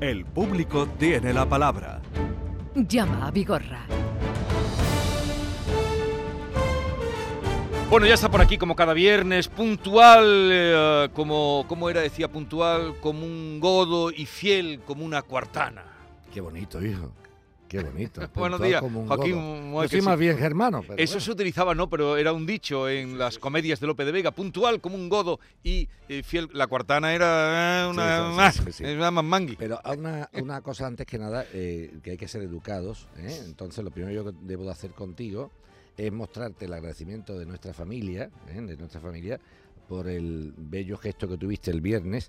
El público tiene la palabra. Llama a Vigorra. Bueno, ya está por aquí como cada viernes, puntual, eh, como, como era, decía, puntual como un godo y fiel como una cuartana. Qué bonito, hijo. Qué bonito. Buenos días, como un Joaquín Yo soy sí. más bien germano. pero Eso bueno. se utilizaba, ¿no? Pero era un dicho en las comedias de Lope de Vega, puntual como un godo y eh, fiel. La cuartana era eh, una Sí, sí, más mangui. Pero una, una cosa antes que nada, eh, que hay que ser educados. ¿eh? Entonces, lo primero que debo de hacer contigo es mostrarte el agradecimiento de nuestra familia, de nuestra familia, por el bello gesto que tuviste el viernes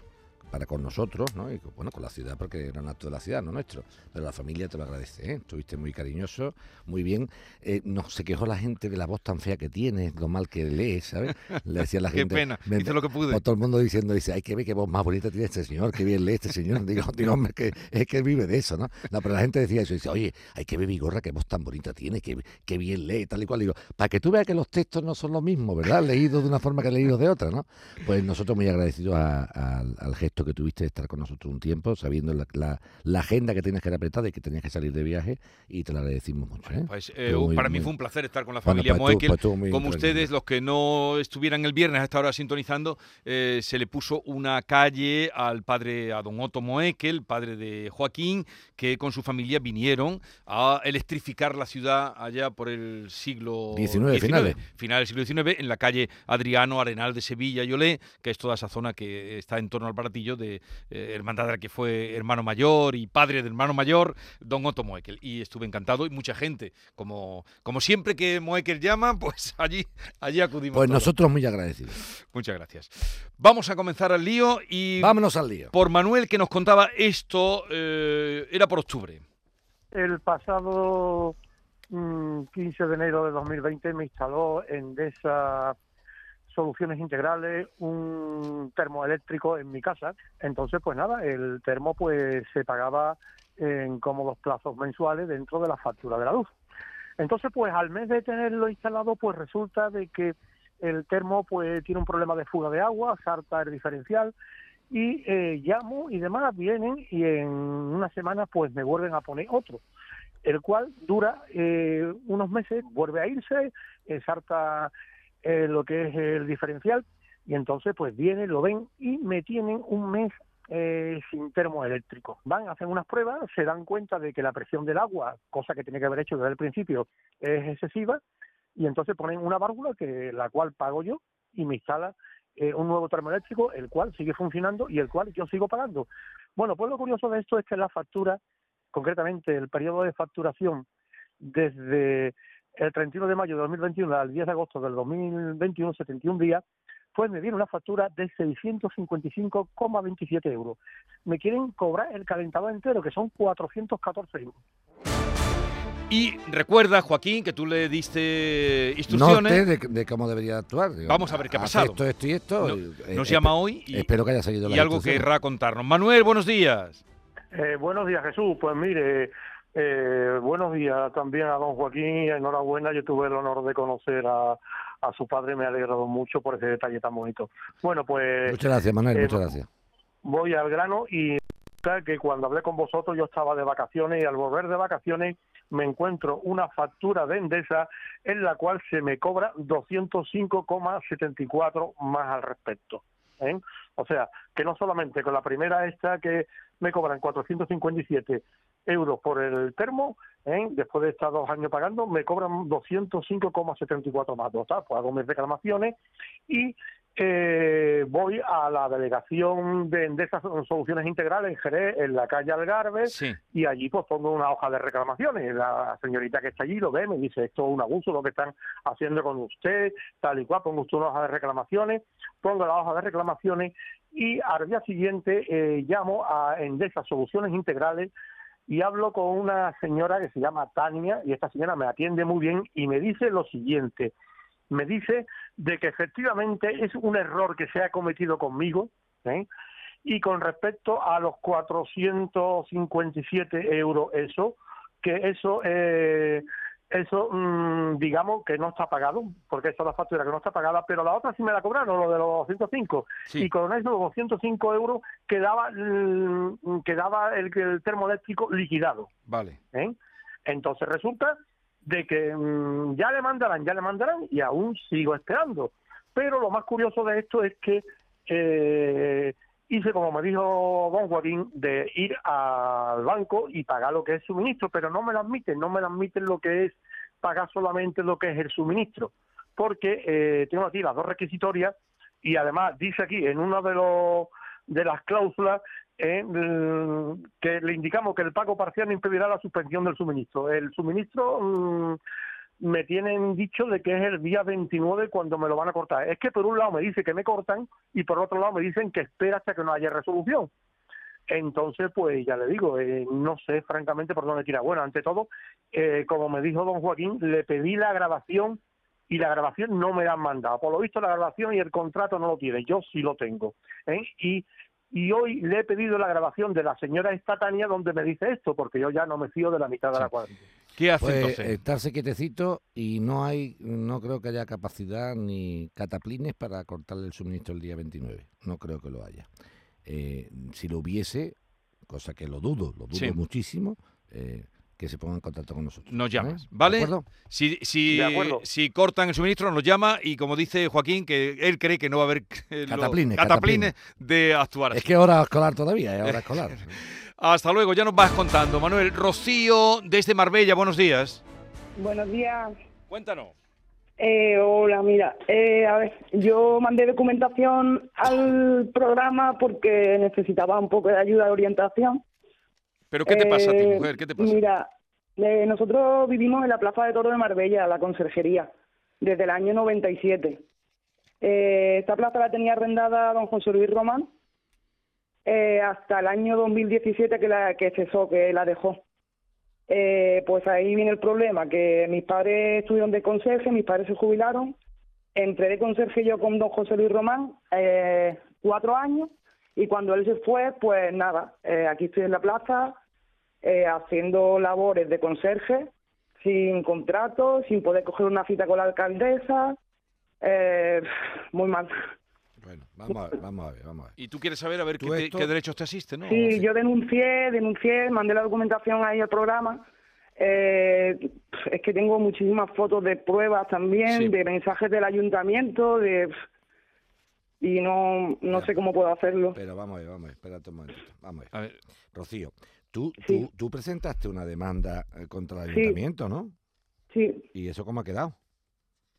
para con nosotros, ¿no? Y bueno, con la ciudad, porque era un acto de la ciudad, no nuestro. Pero la familia te lo agradece, ¿eh? Estuviste muy cariñoso, muy bien. Eh, no se quejó la gente de la voz tan fea que tienes, lo mal que lees, ¿sabes? Le decía la Qué gente. pena, "Ven, hice lo que pude. o todo el mundo diciendo, dice, hay que ver qué voz más bonita tiene este señor, qué bien lee este señor. Digo, digo hombre, que, es que vive de eso, ¿no? No, pero la gente decía eso, dice, oye, hay que ver Vigorra, qué voz tan bonita tiene, qué, qué bien lee, tal y cual. Digo, para que tú veas que los textos no son lo mismo, ¿verdad? Leídos de una forma que leídos de otra, ¿no? Pues nosotros muy agradecidos a- al gesto que tuviste de estar con nosotros un tiempo, sabiendo la, la- la agenda que tienes que era apretada y que tenías que salir de viaje, y te lo agradecimos mucho, ¿eh? Pues eh, muy- para mí fue un placer estar con la Bueno, familia pues Moekel. pues muy Como ustedes, los que no estuvieran el viernes a esta hora sintonizando, eh, se le puso una calle al padre, a don Otto Moekel, padre de Joaquín, que con su familia vinieron a electrificar la ciudad allá por el siglo 19, finales. final del siglo XIX, en la calle Adriano Arenal de Sevilla y Olé, que es toda esa zona que está en torno al baratillo de eh, hermandad de la que fue hermano mayor y padre del hermano mayor, don Otto Moekel. Y estuve encantado y mucha gente, como, como siempre que Moekel llama, pues allí, allí acudimos. Pues todos. nosotros muy agradecidos. Muchas gracias. Vamos a comenzar al lío y Vámonos al lío. por Manuel que nos contaba esto, eh, era por octubre. El pasado mm, 15 de enero de 2020 me instaló en Endesa Soluciones Integrales un termoeléctrico en mi casa. Entonces, pues nada, el termo pues se pagaba en cómodos plazos mensuales dentro de la factura de la luz. Entonces, pues al mes de tenerlo instalado, pues resulta de que el termo pues tiene un problema de fuga de agua, salta el diferencial y eh, llamo y demás, vienen y en una semana pues me vuelven a poner otro, el cual dura eh, unos meses, vuelve a irse, eh, salta eh, lo que es el diferencial y entonces pues vienen, lo ven y me tienen un mes eh, sin termoeléctrico. Van, hacen unas pruebas, se dan cuenta de que la presión del agua, cosa que tiene que haber hecho desde el principio, es excesiva y entonces ponen una válvula que la cual pago yo y me instala eh, un nuevo termoeléctrico, el cual sigue funcionando y el cual yo sigo pagando. Bueno, pues lo curioso de esto es que la factura, concretamente el periodo de facturación desde el 31 de mayo de 2021 al 10 de agosto del 2021, 71 días, pues me viene una factura de 655,27 euros. Me quieren cobrar el calentador entero, que son 414 euros. Y recuerda, Joaquín, que tú le diste instrucciones. de, de cómo debería actuar. Digo, Vamos a ver qué ha pasado. Esto, esto y esto. No- y, eh, nos espe- llama hoy y, espero que haya seguido y algo querrá contarnos. Manuel, buenos días. Eh, buenos días, Jesús. Pues mire, eh, buenos días también a don Joaquín y enhorabuena. Yo tuve el honor de conocer a, a su padre, me ha alegrado mucho por ese detalle tan bonito. Bueno, pues Muchas gracias, Manuel, eh, muchas gracias. voy al grano y que cuando hablé con vosotros yo estaba de vacaciones y al volver de vacaciones me encuentro una factura de Endesa en la cual se me cobra 205,74 más al respecto. ¿eh? O sea, que no solamente con la primera esta que me cobran 457 euros por el termo, ¿eh? después de estar dos años pagando, me cobran 205,74 más. Total, pues hago mis reclamaciones y eh, voy a la delegación de Endesa Soluciones Integrales en Jerez, en la calle Algarve, Sí. y allí pues pongo una hoja de reclamaciones. La señorita que está allí lo ve, me dice, esto es un abuso lo que están haciendo con usted, tal y cual, pongo usted una hoja de reclamaciones, pongo la hoja de reclamaciones y al día siguiente eh, llamo a Endesa Soluciones Integrales y hablo con una señora que se llama Tania y esta señora me atiende muy bien y me dice lo siguiente, me dice de que efectivamente es un error que se ha cometido conmigo, ¿eh? y con respecto a los 457 euros eso, que eso eh, eso mm, digamos que no está pagado, porque esa es la factura que no está pagada, pero la otra sí me la cobraron, lo de los 205. Sí. Y con esos 205 euros quedaba, mm, quedaba el, el termoeléctrico liquidado. Vale. ¿eh? Entonces resulta de que mm, ya le mandarán, ya le mandarán y aún sigo esperando. Pero lo más curioso de esto es que eh, hice, como me dijo Don Joaquín, de ir al banco y pagar lo que es suministro, pero no me lo admiten, no me lo admiten lo que es pagar solamente lo que es el suministro, porque eh, tengo aquí las dos requisitorias y además dice aquí en uno de los de las cláusulas eh, mm, que le indicamos que el pago parcial no impedirá la suspensión del suministro. El suministro mm, me tienen dicho de que es el día 29 cuando me lo van a cortar. Es que por un lado me dice que me cortan y por otro lado me dicen que espera hasta que no haya resolución. Entonces, pues ya le digo, eh, no sé francamente por dónde tira. Bueno, ante todo, eh, como me dijo don Joaquín, le pedí la grabación y la grabación no me la han mandado. Por lo visto, la grabación y el contrato no lo tiene. Yo sí lo tengo. ¿eh? Y, y hoy le he pedido la grabación de la señora Estatania donde me dice esto, porque yo ya no me fío de la mitad de la cuadrilla. ¿Qué hace Pues entonces? estarse quietecito y no hay, no creo que haya capacidad ni cataplines para cortarle el suministro el día 29. No creo que lo haya. Eh, si lo hubiese, cosa que lo dudo, lo dudo Sí. muchísimo, eh, que se ponga en contacto con nosotros. Nos ¿eh? llamas, ¿De ¿vale? acuerdo? Si, si, De acuerdo. si cortan el suministro, nos llama y como dice Joaquín, que él cree que no va a haber eh, Cataplines, cataplines de actuar Es que hora escolar todavía, es hora escolar. Hasta luego, ya nos vas contando. Manuel, Rocío desde Marbella, buenos días. Buenos días. Cuéntanos. Eh, hola, mira, eh, a ver, yo mandé documentación al programa porque necesitaba un poco de ayuda de orientación. ¿Pero qué te pasa a ti, Eh, mujer? ¿Qué te pasa? Mira, eh, nosotros vivimos en la Plaza de Toro de Marbella, la conserjería, desde el año 97. Eh, esta plaza la tenía arrendada don José Luis Román eh, hasta el año 2017 que, la, que cesó, que la dejó. Eh, pues ahí viene el problema, que mis padres estuvieron de conserje, mis padres se jubilaron, entré de conserje yo con don José Luis Román eh, cuatro años y cuando él se fue, pues nada, eh, aquí estoy en la plaza eh, haciendo labores de conserje, sin contrato, sin poder coger una cita con la alcaldesa, eh, muy mal. Bueno, vamos a ver, vamos a ver, vamos a ver. Y tú quieres saber a ver qué, te- esto- qué derechos te asisten, ¿no? Sí, yo denuncié, denuncié, mandé la documentación ahí al programa. Eh, es que tengo muchísimas fotos de pruebas también, Sí. de mensajes del ayuntamiento, de y no no sé cómo puedo hacerlo. Pero vamos a ver, vamos a ver, espérate un momentito. Vamos a ver. A ver, Rocío, tú, Sí. tú, tú presentaste una demanda eh, contra el Sí. ayuntamiento, ¿no? Sí, ¿Y eso cómo ha quedado?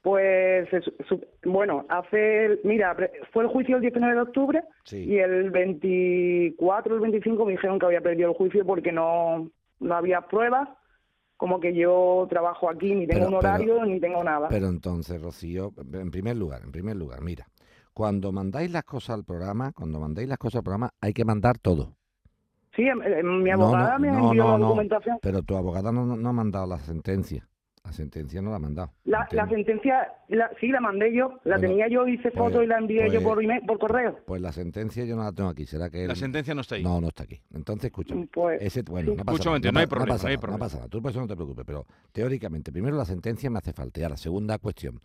Pues su- bueno, hace mira, fue el juicio el 19 de octubre Sí. y el 24 el 25 me dijeron que había perdido el juicio porque no no había pruebas, como que yo trabajo aquí ni tengo Pero- un horario ni tengo nada. Pero entonces, Rocío, en primer lugar, en primer lugar, mira, cuando mandáis las cosas al programa, cuando mandáis las cosas al programa, hay que mandar todo. Sí, em- em, mi No, no, abogada me no, envió no, la documentación. Pero tu abogada no, no ha mandado la sentencia. La sentencia no la ha mandado. La, la sentencia, la, sí, la mandé yo, la Bueno, tenía yo, hice pues- foto y la envié yo pues- por, email- por correo. Pues la sentencia yo no la tengo aquí. ¿Será que la él- sentencia no está ahí. No, no está aquí. Entonces, escúchame. Pues, Ese, bueno, sí. no pasa Escucha nada, no hay problema, pasa no hay nada, problema. pasa nada. Tú por eso no te preocupes, pero teóricamente, primero la sentencia me hace falta. Y ahora, segunda cuestión.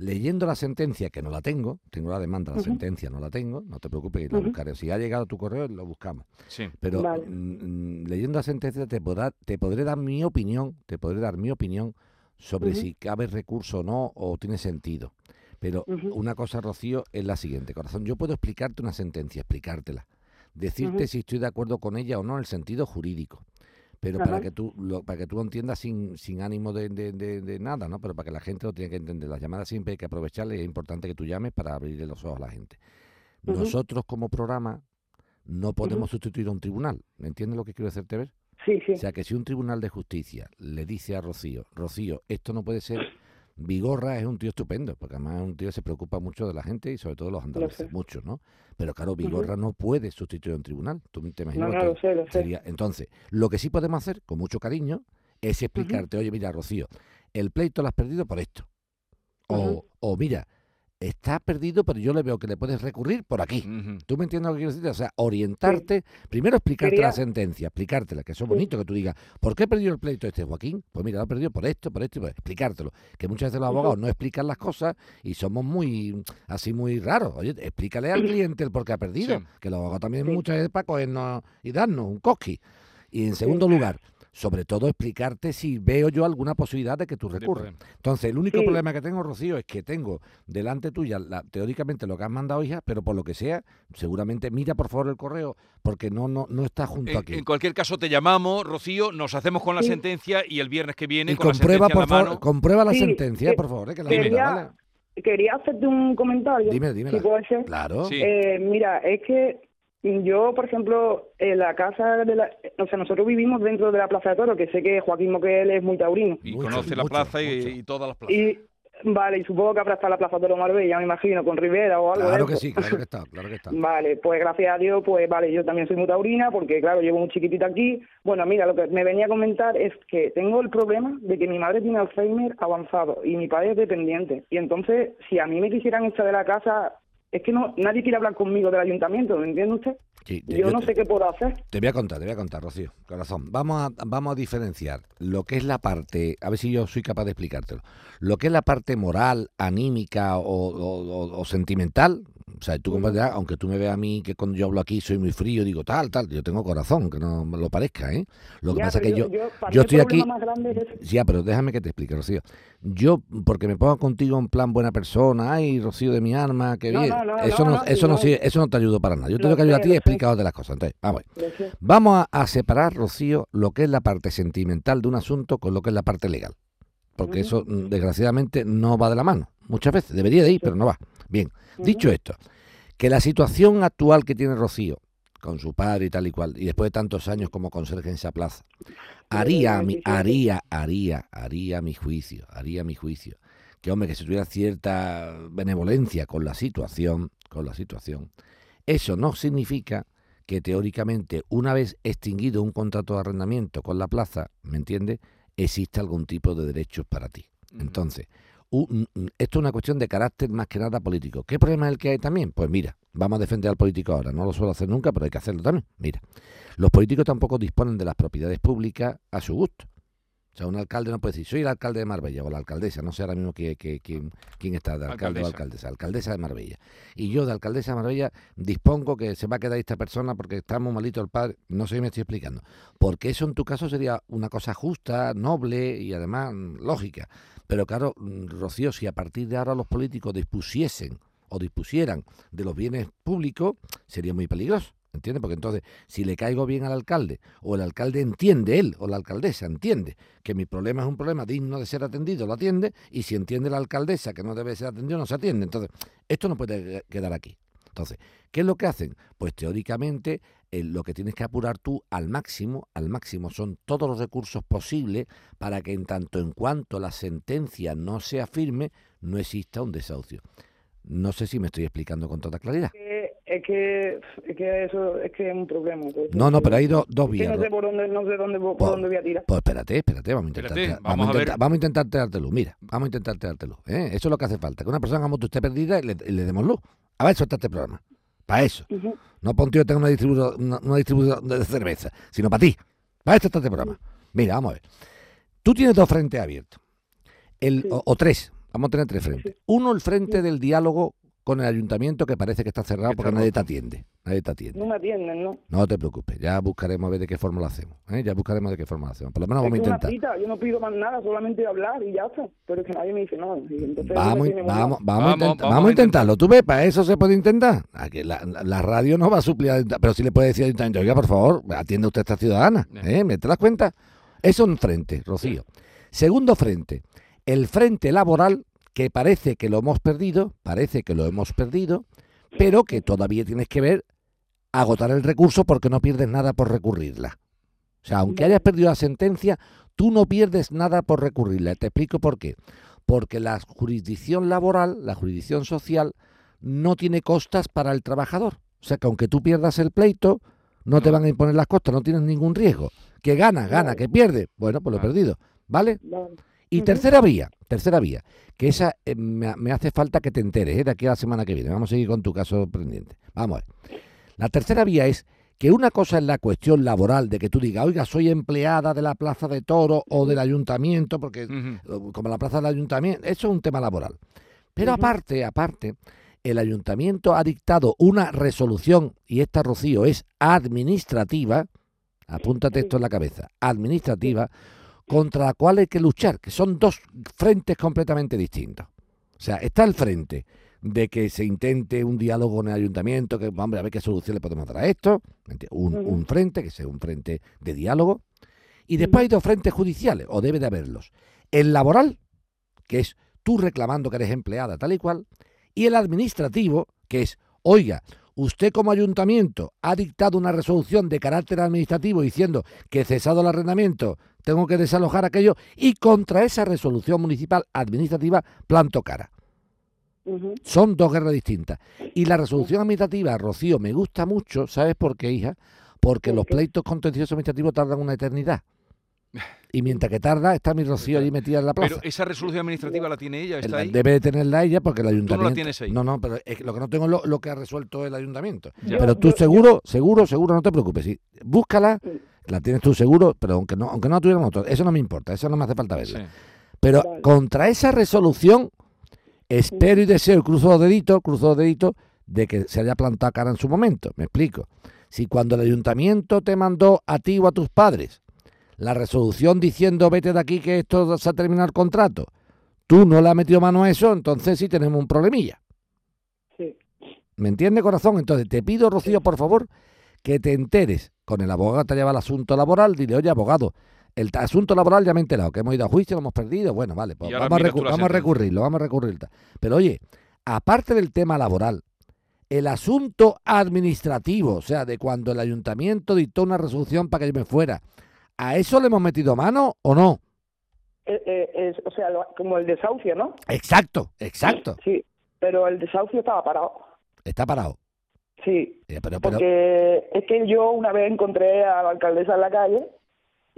Leyendo la sentencia, que no la tengo, tengo la demanda, la sentencia no la tengo, no te preocupes, la buscaré. Si ha llegado tu correo, lo buscamos. Sí. Pero Vale. mm, mm, leyendo la sentencia te, podrá, te podré dar mi opinión, te podré dar mi opinión sobre si cabe recurso o no, o tiene sentido. Pero una cosa, Rocío, es la siguiente, corazón. Yo puedo explicarte una sentencia, explicártela. Decirte si estoy de acuerdo con ella o no en el sentido jurídico. Pero para que tú lo, para que tú lo entiendas sin, sin ánimo de, de- de- de nada, ¿no? Pero para que la gente lo tiene que entender. Las llamadas siempre hay que aprovecharlas y es importante que tú llames para abrirle los ojos a la gente. Nosotros como programa no podemos sustituir a un tribunal. ¿Me entiendes lo que quiero hacerte ver? Sí, sí. O sea que si un tribunal de justicia le dice a Rocío, Rocío, esto no puede ser, Vigorra es un tío estupendo, porque además es un tío que se preocupa mucho de la gente y sobre todo de los andaluces, sé. mucho, ¿no? Pero claro, Vigorra no puede sustituir a un tribunal. Tú te imaginas no, lo no, lo sé, lo sé. sería. Entonces, lo que sí podemos hacer, con mucho cariño, es explicarte, oye, mira, Rocío, el pleito lo has perdido por esto. O, o mira, está perdido, pero yo le veo que le puedes recurrir por aquí. ¿Tú me entiendes lo que quiero decir? O sea, orientarte, primero explicarte Quería- la sentencia, explicártela, que eso es Sí. bonito que tú digas, ¿por qué he perdido el pleito este Joaquín? Pues mira, lo he perdido por esto, por esto, y por explicártelo. Que muchas veces los abogados no explican las cosas y somos muy, así muy raros. Oye, explícale al cliente el por qué ha perdido, Sí. que los abogados también muchas veces para cogernos y darnos un cosqui. Y en segundo lugar, sobre todo explicarte si veo yo alguna posibilidad de que tú recurras. Entonces, el único Sí. problema que tengo, Rocío, es que tengo delante tuya, la- teóricamente, lo que has mandado, hija, pero por lo que sea, seguramente mira por favor el correo, porque no, no, no está junto En, aquí. en cualquier caso te llamamos, Rocío, nos hacemos con la Sí. sentencia y el viernes que viene y con la comprueba, por la favor, mano. comprueba la Sí, sentencia, que- por favor, eh, que la quería- mira, ¿vale? Quería hacerte un comentario. Dime, dímela. Si puede ser. Claro. Sí. Eh, mira, es que yo, por ejemplo, en la casa de la... O sea, nosotros vivimos dentro de la Plaza de Toro, que sé que Joaquín Moquel es muy taurino. Y Mucho, conoce la mucho, plaza y, mucho. y todas las plazas. Y, vale, y supongo que habrá estado la Plaza de Toro Marbella, me imagino, con Rivera o algo de Claro que eso. sí, claro que está, claro que está. Vale, pues gracias a Dios, pues vale, yo también soy muy taurina porque, claro, llevo muy chiquitita aquí. Bueno, mira, lo que me venía a comentar es que tengo el problema de que mi madre tiene Alzheimer avanzado y mi padre es dependiente. Y entonces, si a mí me quisieran echar de la casa, es que no nadie quiere hablar conmigo del ayuntamiento, ¿me entiende usted? Sí, Yo no te- sé qué puedo hacer. Te voy a contar, te voy a contar, Rocío, corazón. Vamos a, vamos a diferenciar lo que es la parte, a ver si yo soy capaz de explicártelo, lo que es la parte moral, anímica o, o- o- o sentimental. O sea, tú comprenderás, aunque tú me veas a mí que cuando yo hablo aquí soy muy frío, digo tal, tal, yo tengo corazón, que no lo parezca, ¿eh? Lo que Ya, pasa es que yo, yo estoy aquí... es. Ya, pero déjame que te explique, Rocío. Yo, porque me pongo contigo en plan buena persona, ay, Rocío de mi arma, qué No, bien. no, no, eso no, eso no, sirve- eso no te ayuda para nada. Yo tengo que ayudar a ti de las cosas. Entonces, vamos. Vamos a, a separar, Rocío, lo que es la parte sentimental de un asunto con lo que es la parte legal. Porque eso, mm, desgraciadamente, no va de la mano. Muchas veces. Debería de ir, pero no va. Bien. Dicho esto, que la situación actual que tiene Rocío, con su padre y tal y cual, y después de tantos años como conserje en esa plaza, haría, mi, 27. haría, haría, haría mi juicio, haría mi juicio. Que hombre, que si tuviera cierta benevolencia con la situación, con la situación, eso no significa que teóricamente, una vez extinguido un contrato de arrendamiento con la plaza, ¿me entiendes? Existe algún tipo de derechos para ti. Entonces, esto es una cuestión de carácter más que nada político. ¿Qué problema es el que hay también? Pues mira, vamos a defender al político ahora. No lo suelo hacer nunca, pero hay que hacerlo también. Mira, los políticos tampoco disponen de las propiedades públicas a su gusto. O sea, un alcalde no puede decir, soy el alcalde de Marbella o la alcaldesa, no sé ahora mismo quién, quién, quién- quién está de alcalde o Alcaldesa. alcaldesa, alcaldesa de Marbella. Y yo de alcaldesa de Marbella dispongo que se va a quedar esta persona porque está muy malito el padre. No sé si me estoy explicando. Porque eso en tu caso sería una cosa justa, noble y además mm, lógica. Pero claro, mm, Rocío, si a partir de ahora los políticos dispusiesen o dispusieran de los bienes públicos, sería muy peligroso. ¿Entiendes? Porque entonces, si le caigo bien al alcalde, o el alcalde entiende, él o la alcaldesa entiende que mi problema es un problema digno de ser atendido, lo atiende, y si entiende la alcaldesa que no debe ser atendido, no se atiende. Entonces, esto no puede quedar aquí. Entonces, ¿qué es lo que hacen? Pues teóricamente eh, lo que tienes que apurar tú al máximo, al máximo son todos los recursos posibles para que en tanto en cuanto la sentencia no sea firme, no exista un desahucio. No sé si me estoy explicando con toda claridad. Es que, es que eso es que es un problema. pues. No, no, pero hay do- dos Es que vías. no sé por dónde, no sé dónde, por Pues- dónde voy a tirar. Pues espérate, espérate, vamos a intentar, Espérate, vamos, vamos a intentar, vamos a intentar darte luz. Mira, vamos a intentar darte luz. ¿eh? Eso es lo que hace falta. Que una persona como tú esté perdida y le, y le demos luz. A ver, suelta este programa. Para eso. No para un tío que tenga una distribuidora, una, una distribuidora de cerveza, sino para ti. Para esto está este programa. Mira, vamos a ver. Tú tienes dos frentes abiertos. El, Sí. o, o tres. Vamos a tener tres frentes. Uno, el frente del diálogo con el ayuntamiento que parece que está cerrado Que porque nadie te atiende. Nadie te atiende. No me atienden, ¿no? No te preocupes. Ya buscaremos a ver de qué forma lo hacemos. ¿eh? Ya buscaremos de qué forma lo hacemos. Por lo menos vamos a es una intentar. cita, yo no pido más nada, solamente hablar y ya está. Pero es que nadie me dice nada. y entonces Vamos, no me vamos, vamos, vamos, a Vamos, a intentarlo. ¿Tú ves? Para eso se puede intentar. A que la, la- la radio no va a suplir, pero sí le puede decir al ayuntamiento, oiga, por favor, atiende usted a esta ciudadana. ¿eh? ¿Me te das cuenta? Eso es un frente, Rocío. Segundo frente, el frente laboral, que parece que lo hemos perdido, parece que lo hemos perdido, pero que todavía tienes que ver agotar el recurso porque no pierdes nada por recurrirla. O sea, aunque hayas perdido la sentencia, tú no pierdes nada por recurrirla. Te explico por qué. Porque la jurisdicción laboral, la jurisdicción social, no tiene costas para el trabajador. O sea, que aunque tú pierdas el pleito, no te van a imponer las costas, no tienes ningún riesgo. Que gana, gana, que pierde. Bueno, pues lo he perdido. ¿Vale? Y tercera vía, tercera vía, que esa eh, me, me hace falta que te enteres, ¿eh? de aquí a la semana que viene. Vamos a seguir con tu caso pendiente. Vamos a ver. La tercera vía es que una cosa es la cuestión laboral, de que tú digas, oiga, soy empleada de la Plaza de Toro o del ayuntamiento, porque como la plaza del ayuntamiento, eso es un tema laboral. Pero aparte, aparte, el ayuntamiento ha dictado una resolución, y esta, Rocío, es administrativa, apúntate esto en la cabeza, administrativa, contra la cual hay que luchar, que son dos frentes completamente distintos. O sea, está el frente de que se intente un diálogo con el ayuntamiento, que, hombre, a ver qué solución le podemos dar a esto, ¿enti- un, un frente, que sea un frente de diálogo, y después hay dos frentes judiciales, o debe de haberlos. El laboral, que es tú reclamando que eres empleada tal y cual, y el administrativo, que es, oiga, usted como ayuntamiento ha dictado una resolución de carácter administrativo diciendo que cesado el arrendamiento tengo que desalojar aquello, y contra esa resolución municipal administrativa planto cara. Son dos guerras distintas. Y la resolución administrativa, Rocío, me gusta mucho, ¿sabes por qué, hija? Porque ¿Por los pleitos contenciosos administrativos tardan una eternidad. Y mientras que tarda, está mi Rocío allí metida en la plaza. Pero esa resolución administrativa la tiene ella, está El- ahí. Debe de tenerla ella porque el ayuntamiento. tienes ahí. No, no, pero es que lo que no tengo es lo, lo que ha resuelto el ayuntamiento. Ya. Pero tú seguro, seguro, seguro, no te preocupes. Sí, búscala, la tienes tú seguro, pero aunque no, aunque no la tuviéramos nosotros, eso no me importa, eso no me hace falta verla. Sí. Pero Vale. contra esa resolución, espero y deseo, cruzo los deditos, cruzo los deditos, de que se haya plantado cara en su momento. Me explico. Si cuando el ayuntamiento te mandó a ti o a tus padres la resolución diciendo vete de aquí que esto se ha terminado el contrato, tú no le has metido mano a eso, entonces sí tenemos un problemilla. Sí. ¿Me entiende, corazón? Entonces te pido, Rocío, por favor, que te enteres con el abogado que te lleva el asunto laboral. Dile, oye, abogado, el asunto laboral ya me he enterado, que hemos ido a juicio, lo hemos perdido. Bueno, vale, pues vamos, a, recu- vamos a recurrirlo, vamos a recurrirlo. Pero oye, aparte del tema laboral, el asunto administrativo, o sea, de cuando el ayuntamiento dictó una resolución para que yo me fuera, ¿a eso le hemos metido mano o no? Eh, eh, es- o sea, lo- como el desahucio, ¿no? Exacto, exacto. Sí, pero el desahucio estaba parado. Está parado. Sí, Eh, pero, pero, porque es que yo una vez encontré a la alcaldesa en la calle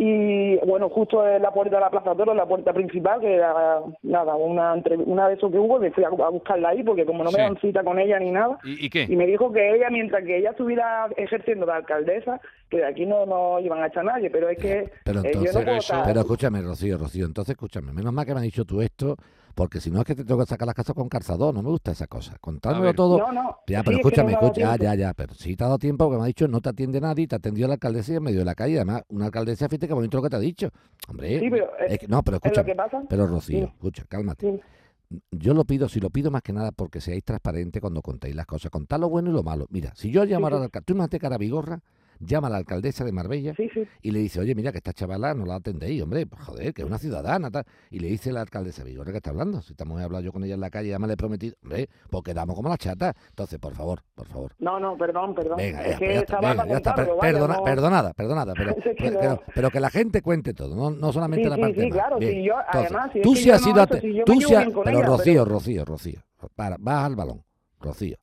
y bueno, justo en la puerta de la Plaza Toro, la puerta principal, que era nada, una, entre- una de esos que hubo, me fui a, a buscarla ahí porque como no Sí. me dan cita con ella ni nada, ¿Y, y qué? y me dijo que ella, mientras que ella estuviera ejerciendo de alcaldesa, que de aquí no, no iban a echar a nadie, pero es que Pero eh, yo entonces, no puedo eso- estar- pero escúchame, Rocío, Rocío, entonces escúchame, menos mal que me has dicho tú esto, porque si no es que te tengo que sacar las casas con calzador, no me gusta esa cosa. Contármelo ver. todo. No, no. Ya, sí, pero es que escúchame, no escucha, ya, ya, ya, pero si te ha dado tiempo, porque me ha dicho no te atiende nadie, te atendió la alcaldesa y en medio de la calle, además, una alcaldesa, fíjate qué bonito lo que te ha dicho. Hombre, Sí, pero, eh, es que- no, pero es lo escúchame, que pasa. pero Rocío, Sí. escucha, cálmate. Sí. Yo lo pido, si lo pido más que nada porque seáis transparentes cuando contéis las cosas, contad lo bueno y lo malo. Mira, si yo llamara sí. al alcalde, tú imagínate cara Vigorra, llama a la alcaldesa de Marbella Sí, sí. y le dice, oye, mira que esta chavala no la atendéis, hombre, pues, joder, que es una ciudadana, tal. Y le dice la alcaldesa, Vigorra, ¿qué está hablando? Si estamos a hablar yo con ella en la calle, ya me le he prometido, hombre, pues quedamos como la chata. Entonces, por favor, por favor. No, no, perdón, perdón. Venga, es ya, que pues ya está, venga, ya está, vaya, perdona- no- perdonada, perdonada, pero, pero, no- pero- pero que la gente cuente todo, no, no solamente Sí, la sí, parte sí, mala. claro, sí, yo, Entonces, además, si tú sí yo has sido si tú sí has- pero ella, Rocío, Rocío, Rocío, para, vas al balón, Rocío.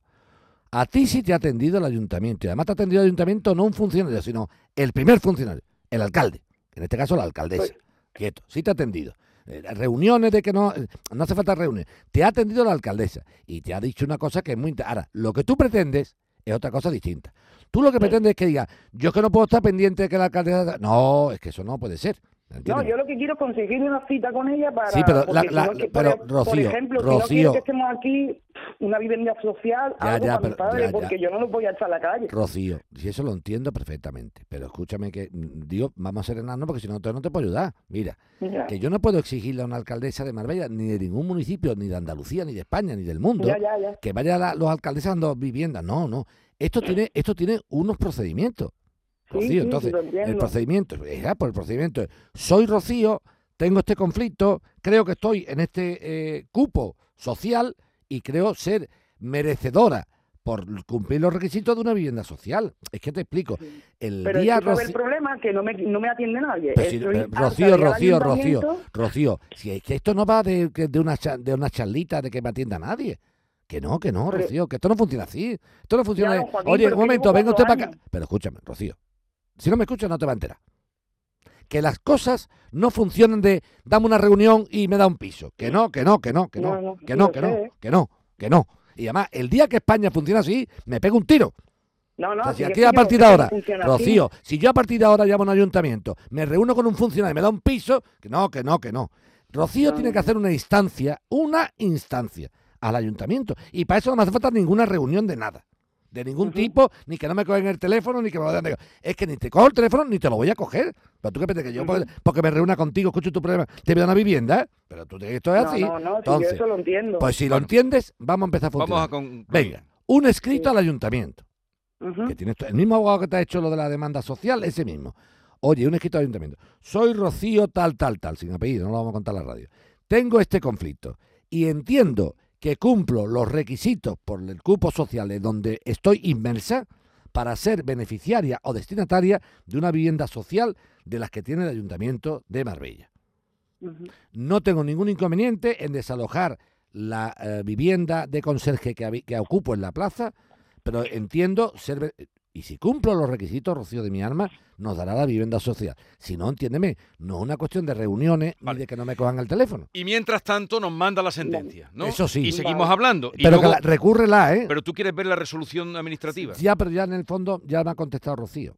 A ti sí te ha atendido el ayuntamiento y además te ha atendido el ayuntamiento no un funcionario, sino el primer funcionario, el alcalde, en este caso la alcaldesa. Pues Quieto, sí te ha atendido. Eh, Reuniones de que no, eh, no hace falta reuniones. Te ha atendido la alcaldesa y te ha dicho una cosa que es muy... Ahora, lo que tú pretendes es otra cosa distinta. Tú lo que pretendes es que diga, yo es que no puedo estar pendiente de que la alcaldesa... No, es que eso no puede ser. No, yo lo que quiero es conseguir una cita con ella para... Sí, pero la- si no pero, por, Rocío, por ejemplo, si no Rocío. que estemos aquí, una vivienda social, Ya, algo ya, para mi padre, ya, porque yo no lo voy a echar a la calle. Rocío, si eso lo entiendo perfectamente, pero escúchame que, digo, vamos a serenarnos porque si no, no te puedo ayudar. Mira, que yo no puedo exigirle a una alcaldesa de Marbella, ni de ningún municipio, ni de Andalucía, ni de España, ni del mundo, que vayan la- los alcaldes dando viviendas. No, no. Esto tiene, esto tiene unos procedimientos. Rocío, sí, entonces, sí, el procedimiento, es, ah, por el procedimiento soy Rocío, tengo este conflicto, creo que estoy en este eh, cupo social y creo ser merecedora por cumplir los requisitos de una vivienda social. Es que te explico. El Pero día sabe el problema que no me, no me atiende nadie. Pero si- Estoy eh, Rocío, Rocío, Rocío. Rocío, si es que esto no va de, de, una, de una charlita de que me atienda nadie. Que no, que no, Pero- Rocío, que esto no funciona así. Esto no funciona. Ya, don Joaquín, Oye, un momento, venga usted para acá. Pero escúchame, Rocío. Si no me escuchas, no te va a enterar. que las cosas no funcionan de dame una reunión y me da un piso. Que no, que no, que no, que no, que no, que no, que no, que no. Y además, el día que España funciona así, me pego un tiro. No, no, O sea, si aquí a partir de ahora. Rocío, si yo a partir de ahora llamo a un ayuntamiento, me reúno con un funcionario y me da un piso, que no, que no, que no. Rocío No, tiene que hacer una instancia, una instancia al ayuntamiento. Y para eso no me hace falta ninguna reunión de nada. De ningún tipo, ni que no me cogen el teléfono, ni que me lo den. Es que ni te cojo el teléfono, ni te lo voy a coger. Pero tú qué piensas que yo, Ujú. porque, porque me reúna contigo, escucho tu problema, te voy a una vivienda. Pero tú te- esto es No, así. no, no, yo Entonces, eso lo entiendo. pues si lo entiendes, vamos a empezar a funcionar. Vamos a con... Venga, un escrito Sí. al ayuntamiento que tiene el mismo abogado que te ha hecho lo de la demanda social, ese mismo. Oye, un escrito al ayuntamiento. Soy Rocío tal, tal, tal, sin apellido, no lo vamos a contar en la radio. Tengo este conflicto y entiendo que cumplo los requisitos por el cupo social en donde estoy inmersa para ser beneficiaria o destinataria de una vivienda social de las que tiene el ayuntamiento de Marbella. No tengo ningún inconveniente en desalojar la eh, vivienda de conserje que, que ocupo en la plaza, pero entiendo ser... Y si cumplo los requisitos, Rocío de mi alma, nos dará la vivienda social. Si no, entiéndeme, no es una cuestión de reuniones Vale. ni de que no me cojan el teléfono. Y mientras tanto nos manda la sentencia, ¿no? Eso sí. Y seguimos Vale. hablando. Y pero luego- que la, recúrrela, ¿eh? pero tú quieres ver la resolución administrativa. Ya, pero ya en el fondo ya me ha contestado Rocío.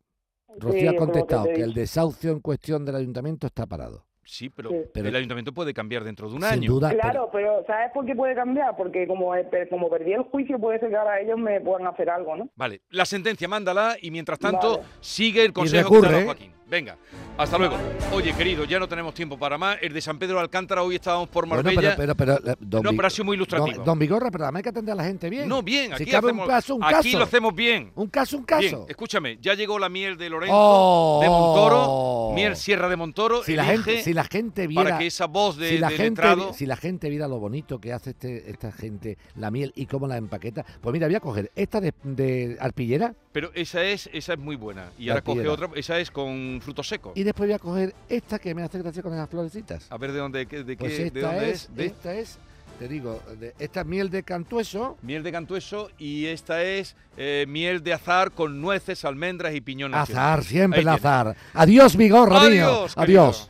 Rocío Sí, ha que contestado te he que el desahucio en cuestión del ayuntamiento está parado. Sí, pero, Sí. Pero- el ayuntamiento puede cambiar dentro de un Sin año. duda. Claro, pero ¿sabes por qué puede cambiar? Porque como, eh, como perdí el juicio, puede ser que ahora ellos me puedan hacer algo, ¿no? Vale, la sentencia mándala y mientras tanto Vale. sigue el consejo que recurre, te da ¿eh? Joaquín. Venga, hasta luego. Oye, querido, ya no tenemos tiempo para más. El de San Pedro de Alcántara, hoy estábamos por Bueno, Marbella. pero, pero, pero, eh, don no, pero ha sido muy ilustrativo. Don, don Vigorra, pero además hay que atender a la gente bien. no, bien, Si aquí, cabe hacemos, un caso, un aquí caso. lo hacemos bien. Un caso, un Bien, caso. escúchame, ya llegó la miel de Lorenzo, Oh. de Montoro, miel Sierra de Montoro. Si la, gente, si la gente viera, para que esa voz de, si, la gente, vi- si la gente viera lo bonito que hace este, esta gente, la miel y cómo la empaqueta, pues mira, voy a coger esta de, de arpillera Pero esa es, esa es muy buena. Y ahora coge otra, esa es con frutos secos. y después voy a coger esta que me hace gracia con esas florecitas. A ver de dónde, de, Pues qué, de esta dónde es, es. De esta es, te digo, de, esta es miel de cantueso. miel de cantueso y esta es eh, miel de azar con nueces, almendras y nacional. Azar, siempre Ahí el tiene. azar. Adiós, Vigorra mío. Adiós, querido. Adiós.